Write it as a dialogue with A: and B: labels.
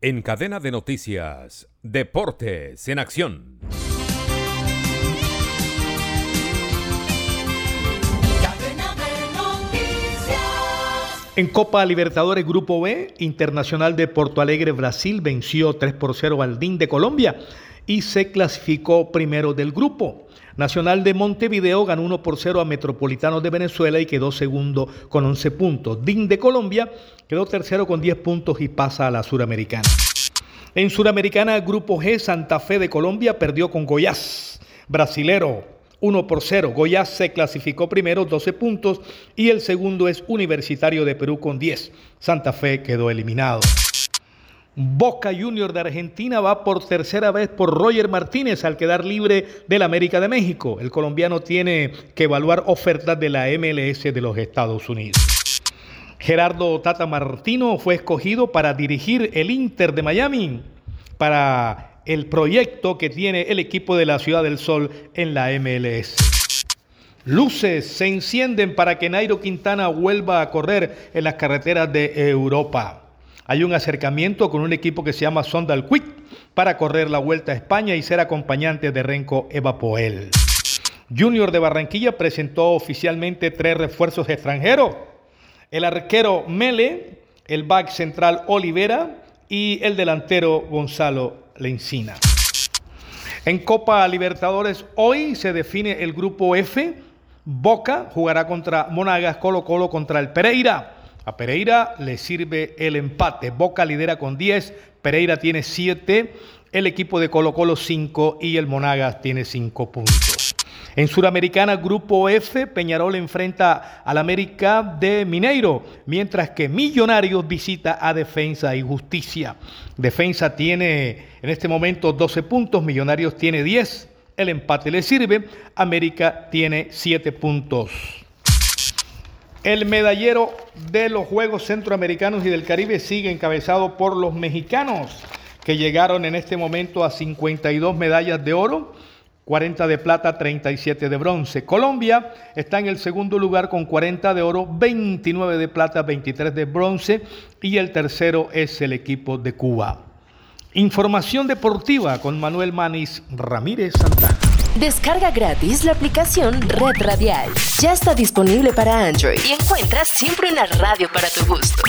A: En cadena de noticias, Deportes en Acción.
B: En Copa Libertadores Grupo B, Internacional de Porto Alegre Brasil venció 3 por 0 al DIN de Colombia y se clasificó primero del grupo. Nacional de Montevideo ganó 1 por 0 a Metropolitanos de Venezuela y quedó segundo con 11 puntos. DIN de Colombia quedó tercero con 10 puntos y pasa a la Suramericana. En Suramericana, Grupo G, Santa Fe de Colombia perdió con Goiás, brasilero 1 por 0. Goiás se clasificó primero 12 puntos y el segundo es Universitario de Perú con 10. Santa Fe quedó eliminado. Boca Junior de Argentina va por tercera vez por Roger Martínez al quedar libre del América de México. El colombiano tiene que evaluar ofertas de la MLS de los Estados Unidos. Gerardo Tata Martino fue escogido para dirigir el Inter de Miami para el proyecto que tiene el equipo de la Ciudad del Sol en la MLS. Luces se encienden para que Nairo Quintana vuelva a correr en las carreteras de Europa. Hay un acercamiento con un equipo que se llama Sondal Quick para correr la Vuelta a España y ser acompañante de Renko Evapoel. Junior de Barranquilla presentó oficialmente tres refuerzos extranjeros. El arquero Mele, el back central Olivera y el delantero Gonzalo Lencina. En Copa Libertadores hoy se define el grupo F. Boca jugará contra Monagas, Colo Colo contra el Pereira. A Pereira le sirve el empate. Boca lidera con 10, Pereira tiene 7, el equipo de Colo Colo 5 y el Monagas tiene 5 puntos. En Suramericana, Grupo F, Peñarol enfrenta al América de Mineiro, mientras que Millonarios visita a Defensa y Justicia. Defensa tiene en este momento 12 puntos, Millonarios tiene 10, el empate le sirve, América tiene 7 puntos. El medallero de los Juegos Centroamericanos y del Caribe sigue encabezado por los mexicanos, que llegaron en este momento a 52 medallas de oro, 40 de plata, 37 de bronce. Colombia está en el segundo lugar con 40 de oro, 29 de plata, 23 de bronce y el tercero es el equipo de Cuba. Información deportiva con Manuel Manis Ramírez Santana.
C: Descarga gratis la aplicación Red Radial. Ya está disponible para Android y encuentras siempre una radio para tu gusto.